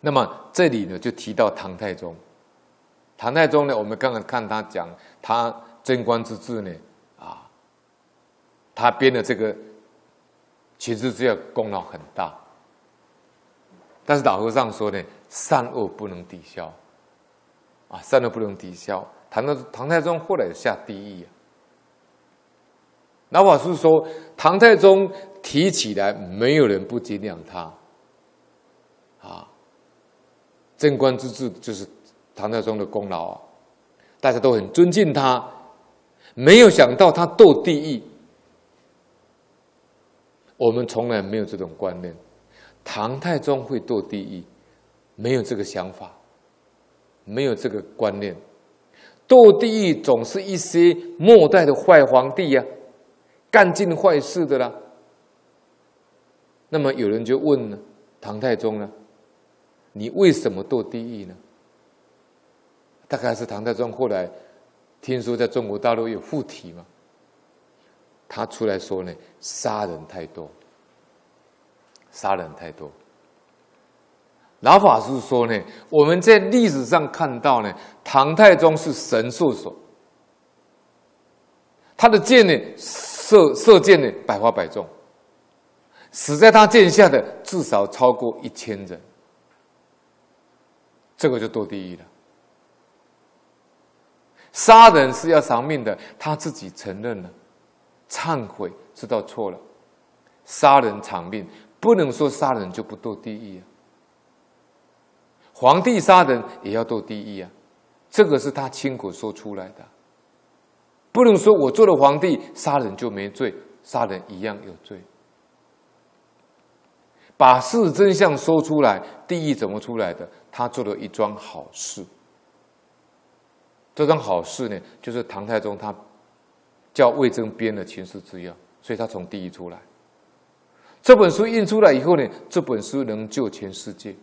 那么这里呢，就提到唐太宗。唐太宗呢，我们刚刚看他讲他贞观之治呢，啊，他编的这个其实只要功劳很大。但是老和尚说呢，善恶不能抵消，啊，善恶不能抵消。唐太唐太宗后来下地狱啊。老法师说，唐太宗提起来，没有人不敬仰他。贞观之治就是唐太宗的功劳啊，大家都很尊敬他。没有想到他斗帝意，我们从来没有这种观念。唐太宗会斗帝意，没有这个想法，没有这个观念。斗帝意总是一些末代的坏皇帝呀、啊。干尽坏事的啦，那么有人就问了：唐太宗呢？你为什么堕地狱呢？大概是唐太宗后来听说在中国大陆有附体嘛，他出来说呢：杀人太多，杀人太多。老法师说呢，我们在历史上看到呢，唐太宗是神射手，他的箭呢。射射箭呢百发百中，死在他箭下的至少超过一千人，这个就堕地狱了。杀人是要偿命的，他自己承认了，忏悔，知道错了，杀人偿命，不能说杀人就不堕地狱啊。皇帝杀人也要堕地狱啊，这个是他亲口说出来的。不能说我做了皇帝，杀人就没罪，杀人一样有罪。把事真相说出来，地狱怎么出来的？他做了一桩好事。这桩好事呢，就是唐太宗他叫魏征编的秦氏之要，所以他从地狱出来。这本书印出来以后呢，这本书能救全世界。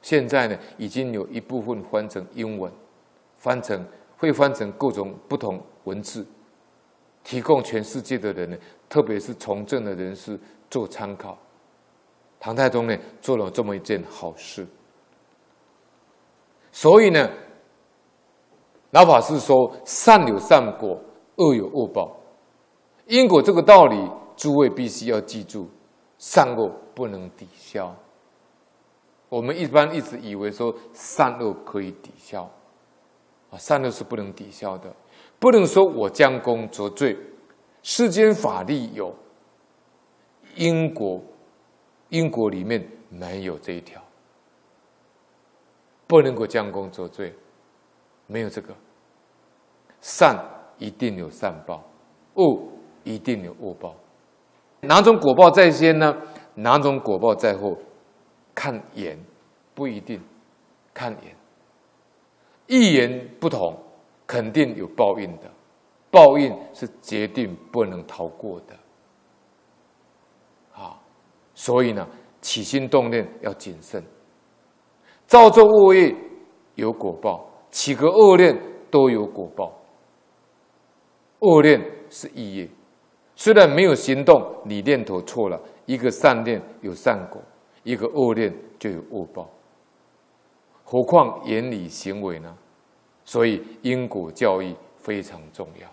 现在呢，已经有一部分翻成英文，翻成。会翻成各种不同文字，提供全世界的人呢，特别是从政的人士做参考。唐太宗呢做了这么一件好事，所以呢，老法师说善有善果，恶有恶报，因果这个道理，诸位必须要记住，善恶不能抵消。我们一般一直以为说善恶可以抵消。啊善恶是不能抵消的，不能说我将功折罪。世间法律有因果，因果里面没有这一条，不能够将功折罪，没有这个。善一定有善报，恶一定有恶报。哪种果报在先呢？哪种果报在后？看缘，不一定，看缘。一言不同，肯定有报应的，报应是决定不能逃过的。所以呢，起心动念要谨慎。造作恶业有果报，起个恶念都有果报。恶念是业业，虽然没有行动，你念头错了，一个善念有善果，一个恶念就有恶报。何况言语行为呢？所以因果教育非常重要。